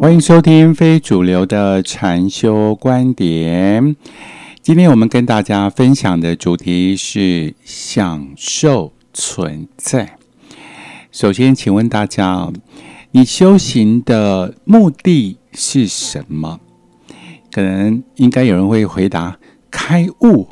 欢迎收听非主流的禅修观点。今天我们跟大家分享的主题是享受存在。首先，请问大家，你修行的目的是什么？可能应该有人会回答：开悟。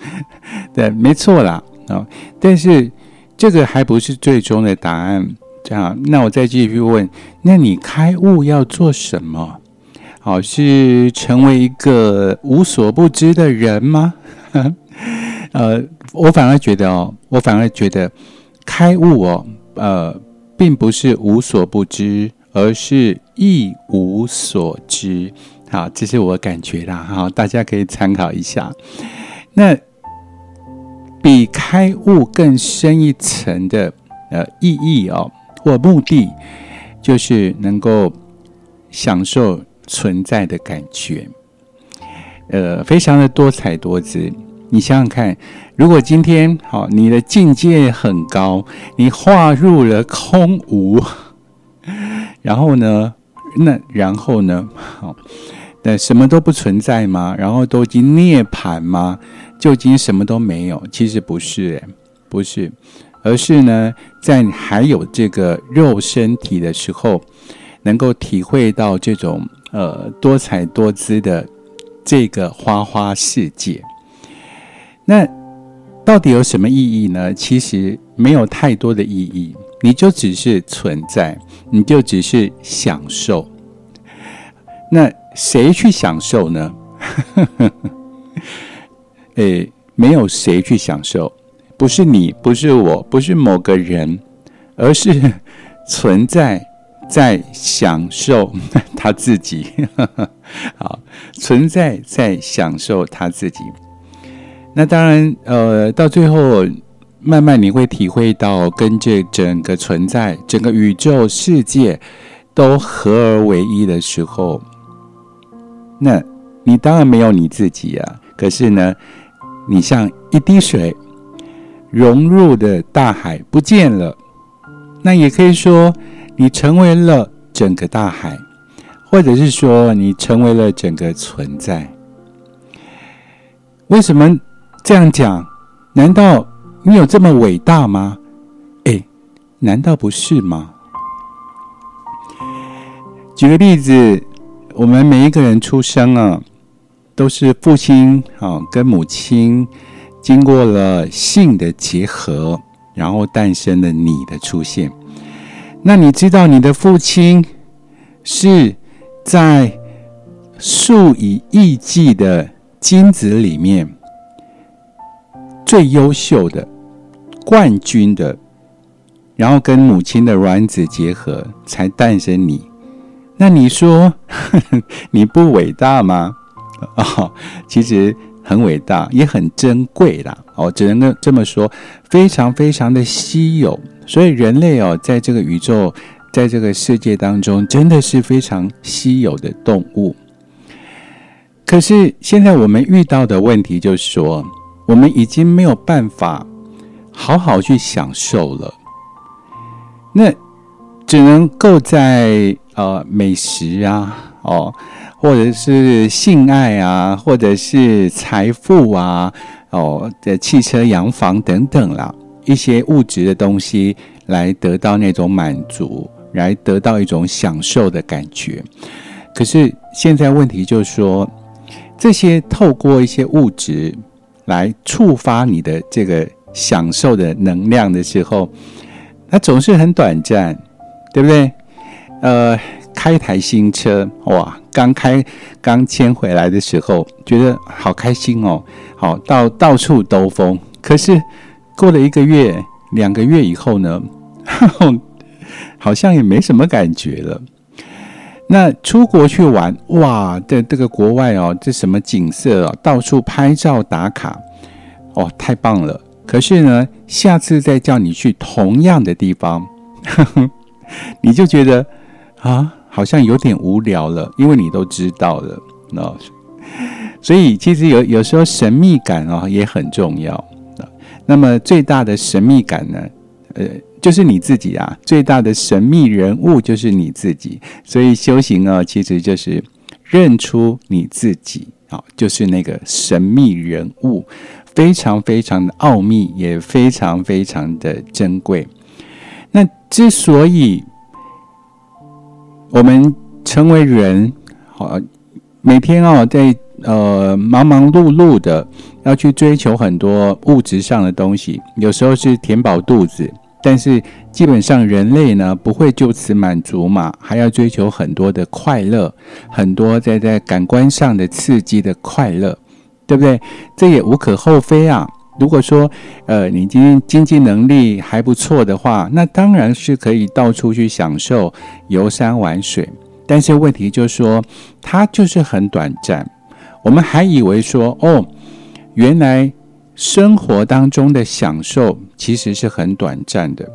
对，没错啦。啊，但是这个还不是最终的答案。这样，那我再继续问：那你开悟要做什么？好，是成为一个无所不知的人吗？呃，我反而觉得哦，我反而觉得开悟哦，呃，并不是无所不知，而是一无所知。好，这是我感觉啦。好，大家可以参考一下。那比开悟更深一层的呃意义哦。或目的就是能够享受存在的感觉，呃，非常的多彩多姿。你想想看，如果今天好，你的境界很高，你化入了空无，然后呢，那然后呢，好，那什么都不存在吗？然后都已经涅槃吗？就已经什么都没有？其实不是，不是。而是呢，在还有这个肉身体的时候，能够体会到这种呃多彩多姿的这个花花世界。那到底有什么意义呢？其实没有太多的意义，你就只是存在，你就只是享受。那谁去享受呢？诶，没有谁去享受。不是你，不是我，不是某个人，而是 存在在享受 他自己。好，存在在享受他自己。那当然，呃，到最后，慢慢你会体会到，跟这整个存在、整个宇宙世界都合而为一的时候，那你当然没有你自己啊。可是呢，你像一滴水。融入的大海不见了，那也可以说你成为了整个大海，或者是说你成为了整个存在。为什么这样讲？难道你有这么伟大吗？哎，难道不是吗？举个例子，我们每一个人出生啊，都是父亲啊跟母亲。经过了性的结合，然后诞生了你的出现。那你知道你的父亲是在数以亿计的精子里面最优秀的冠军的，然后跟母亲的卵子结合才诞生你。那你说 你不伟大吗？啊，其实。很伟大，也很珍贵啦。哦，只能这么说，非常非常的稀有。所以人类哦，在这个宇宙，在这个世界当中，真的是非常稀有的动物。可是现在我们遇到的问题就是说，我们已经没有办法好好去享受了。那只能够在呃美食啊，哦。或者是性爱啊，或者是财富啊，哦的汽车、洋房等等啦，一些物质的东西来得到那种满足，来得到一种享受的感觉。可是现在问题就是说，这些透过一些物质来触发你的这个享受的能量的时候，它总是很短暂，对不对？呃。开台新车哇，刚开刚迁回来的时候，觉得好开心哦，好到到处兜风。可是过了一个月、两个月以后呢，好像也没什么感觉了。那出国去玩哇，在这个国外哦，这什么景色啊，到处拍照打卡，哦，太棒了。可是呢，下次再叫你去同样的地方，你就觉得啊。好像有点无聊了，因为你都知道了，那所以其实有有时候神秘感哦也很重要。那么最大的神秘感呢，呃，就是你自己啊，最大的神秘人物就是你自己。所以修行呢，其实就是认出你自己啊，就是那个神秘人物，非常非常的奥秘，也非常非常的珍贵。那之所以我们成为人，好，每天啊，在呃忙忙碌碌的要去追求很多物质上的东西，有时候是填饱肚子。但是基本上人类呢不会就此满足嘛，还要追求很多的快乐，很多在在感官上的刺激的快乐，对不对？这也无可厚非啊。如果说呃你今天经济能力还不错的话，那当然是可以到处去享受游山玩水。但是问题就是说，它就是很短暂。我们还以为说哦，原来。生活当中的享受其实是很短暂的。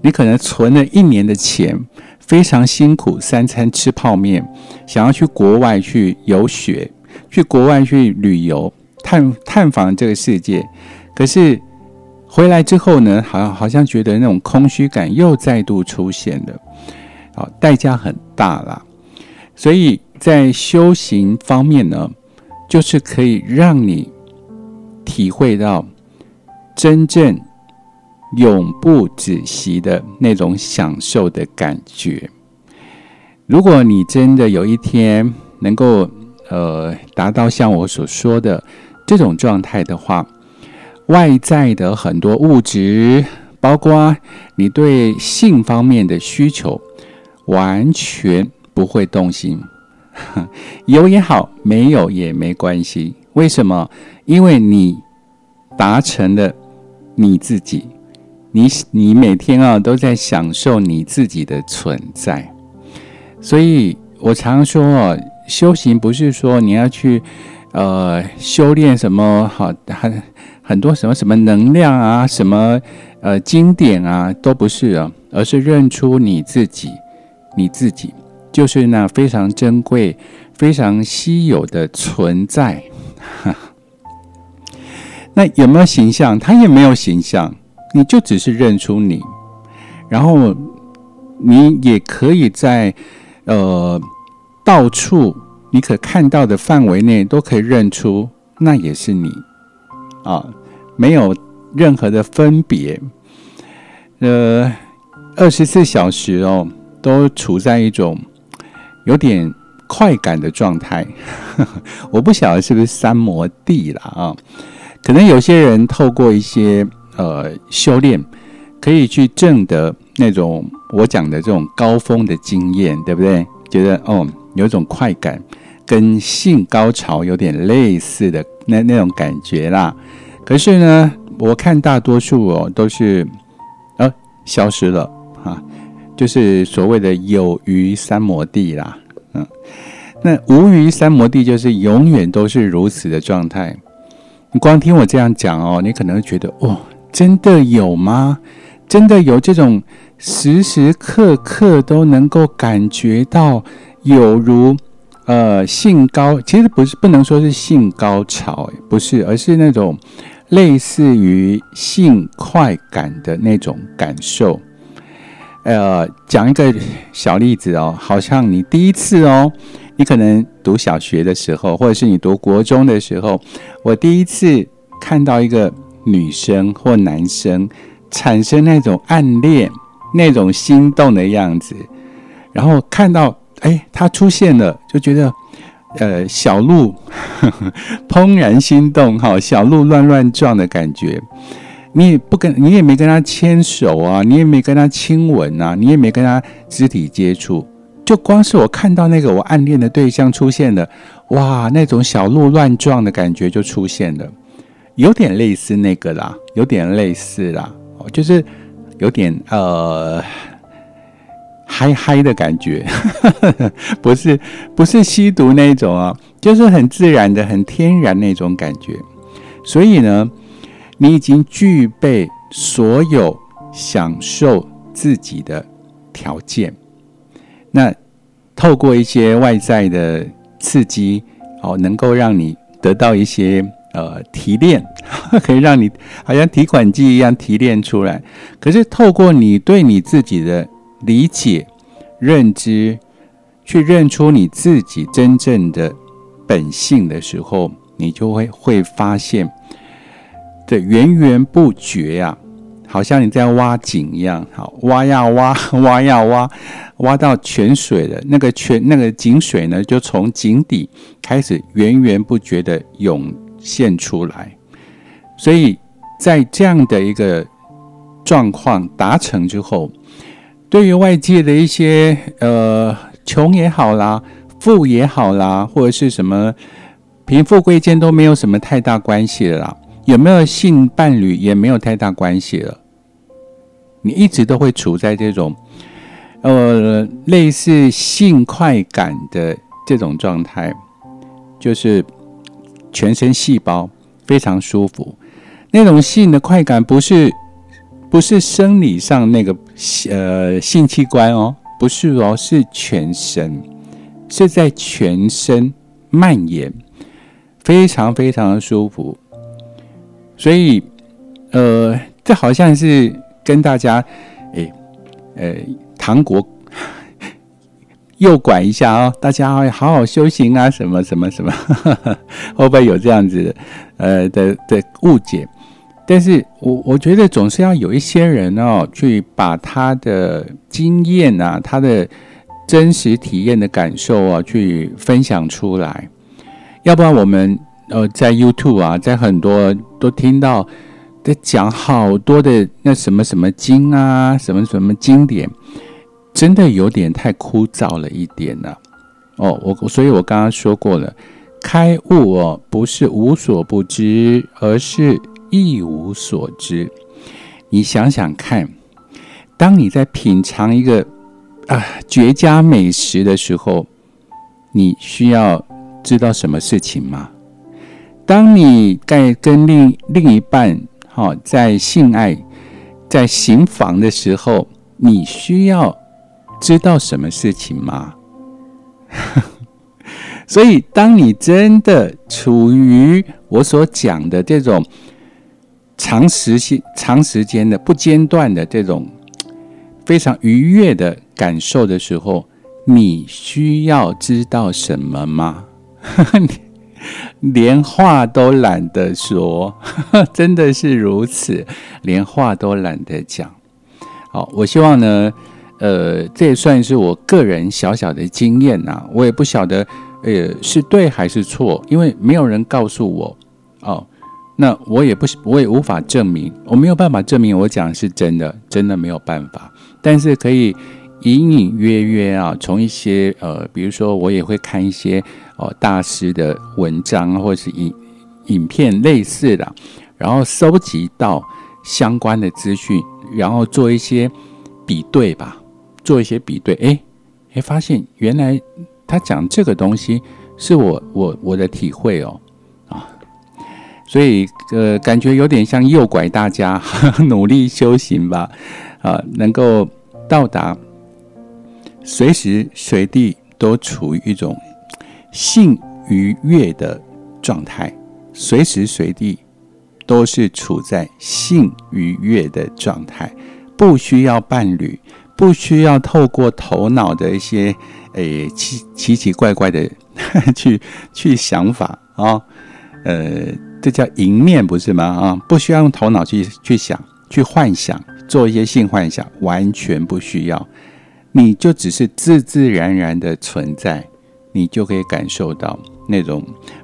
你可能存了一年的钱，非常辛苦，三餐吃泡面，想要去国外去游学，去国外去旅游，探探访这个世界。可是回来之后呢，好好像觉得那种空虚感又再度出现了。好，代价很大啦。所以在修行方面呢，就是可以让你。体会到真正永不止息的那种享受的感觉。如果你真的有一天能够呃达到像我所说的这种状态的话，外在的很多物质，包括你对性方面的需求，完全不会动心。有也好，没有也没关系。为什么？因为你达成了你自己，你你每天啊都在享受你自己的存在。所以我常说哦，修行不是说你要去呃修炼什么好很 很多什么什么能量啊，什么呃经典啊，都不是啊，而是认出你自己，你自己就是那非常珍贵。非常稀有的存在，那有没有形象？它也没有形象，你就只是认出你，然后你也可以在呃到处你可看到的范围内都可以认出，那也是你啊，没有任何的分别。呃，二十四小时哦，都处在一种有点。快感的状态，我不晓得是不是三摩地了啊？可能有些人透过一些呃修炼，可以去证得那种我讲的这种高峰的经验，对不对？觉得哦，有一种快感，跟性高潮有点类似的那那种感觉啦。可是呢，我看大多数哦都是呃消失了啊，就是所谓的有余三摩地啦。嗯，那无余三摩地就是永远都是如此的状态。你光听我这样讲哦，你可能会觉得哦，真的有吗？真的有这种时时刻刻都能够感觉到有如呃性高，其实不是不能说是性高潮，不是，而是那种类似于性快感的那种感受。呃，讲一个小例子哦，好像你第一次哦，你可能读小学的时候，或者是你读国中的时候，我第一次看到一个女生或男生产生那种暗恋、那种心动的样子，然后看到哎他出现了，就觉得呃小鹿怦然心动，哈，小鹿乱乱撞的感觉。你也不跟，你也没跟他牵手啊，你也没跟他亲吻啊，你也没跟他肢体接触，就光是我看到那个我暗恋的对象出现了，哇，那种小鹿乱撞的感觉就出现了，有点类似那个啦，有点类似啦，就是有点呃嗨嗨的感觉，不是不是吸毒那种啊，就是很自然的、很天然那种感觉，所以呢。你已经具备所有享受自己的条件，那透过一些外在的刺激，哦，能够让你得到一些呃提炼，可以让你好像提款机一样提炼出来。可是透过你对你自己的理解、认知，去认出你自己真正的本性的时候，你就会会发现，这源源不绝呀。好像你在挖井一样，好挖呀挖，挖呀 挖，挖到泉水了。那个泉，那个井水呢，就从井底开始源源不绝的涌现出来。所以在这样的一个状况达成之后，对于外界的一些呃穷也好啦，富也好啦，或者是什么贫富贵贱都没有什么太大关系了啦。有没有性伴侣也没有太大关系了，你一直都会处在这种，呃，类似性快感的这种状态，就是全身细胞非常舒服，那种性的快感不是不是生理上那个呃性器官哦，不是哦，是全身，是在全身蔓延，非常非常的舒服。所以，呃，这好像是跟大家，哎，呃，唐国 诱拐一下啊，大家好好修行啊，什么什么什么，会不会有这样子呃的的误解？但是我我觉得总是要有一些人哦，去把他的经验啊，他的真实体验的感受啊，去分享出来，要不然我们。呃，在 YouTube 啊，在很多都听到在讲好多的那什么什么经啊，什么什么经典，真的有点太枯燥了一点了。哦，我所以，我刚刚说过了，开悟哦，不是无所不知，而是一无所知。你想想看，当你在品尝一个啊绝佳美食的时候，你需要知道什么事情吗？当你在跟另另一半，哈，在性爱、在行房的时候，你需要知道什么事情吗？所以，当你真的处于我所讲的这种长时间、长时间的不间断的这种非常愉悦的感受的时候，你需要知道什么吗？连话都懒得说，真的是如此，连话都懒得讲。好，我希望呢，呃，这也算是我个人小小的经验呐。我也不晓得，呃，是对还是错，因为没有人告诉我。哦，那我也不，我也无法证明，我没有办法证明我讲是真的，真的没有办法。但是可以隐隐约约啊，从一些呃，比如说我也会看一些。哦，大师的文章或是影影片类似的，然后收集到相关的资讯，然后做一些比对吧，做一些比对，哎哎，发现原来他讲这个东西是我我我的体会哦，所以呃，感觉有点像诱拐大家 努力修行吧啊，能够到达随时随地都处于一种。性愉悦的状态，随时随地都是处在性愉悦的状态，不需要伴侣，不需要透过头脑的一些诶奇奇奇怪怪的 去去想法啊，呃，这叫迎面不是吗？啊，不需要用头脑去去想，去幻想，做一些性幻想，完全不需要，你就只是自自然然的存在。你就可以感受到那种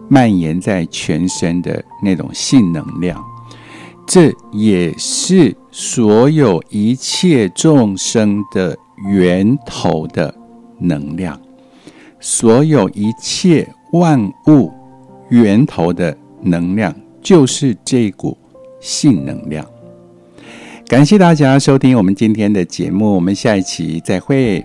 蔓延在全身的那种性能量，这也是所有一切众生的源头的能量，所有一切万物源头的能量就是这股性能量。感谢大家收听我们今天的节目，我们下一期再会。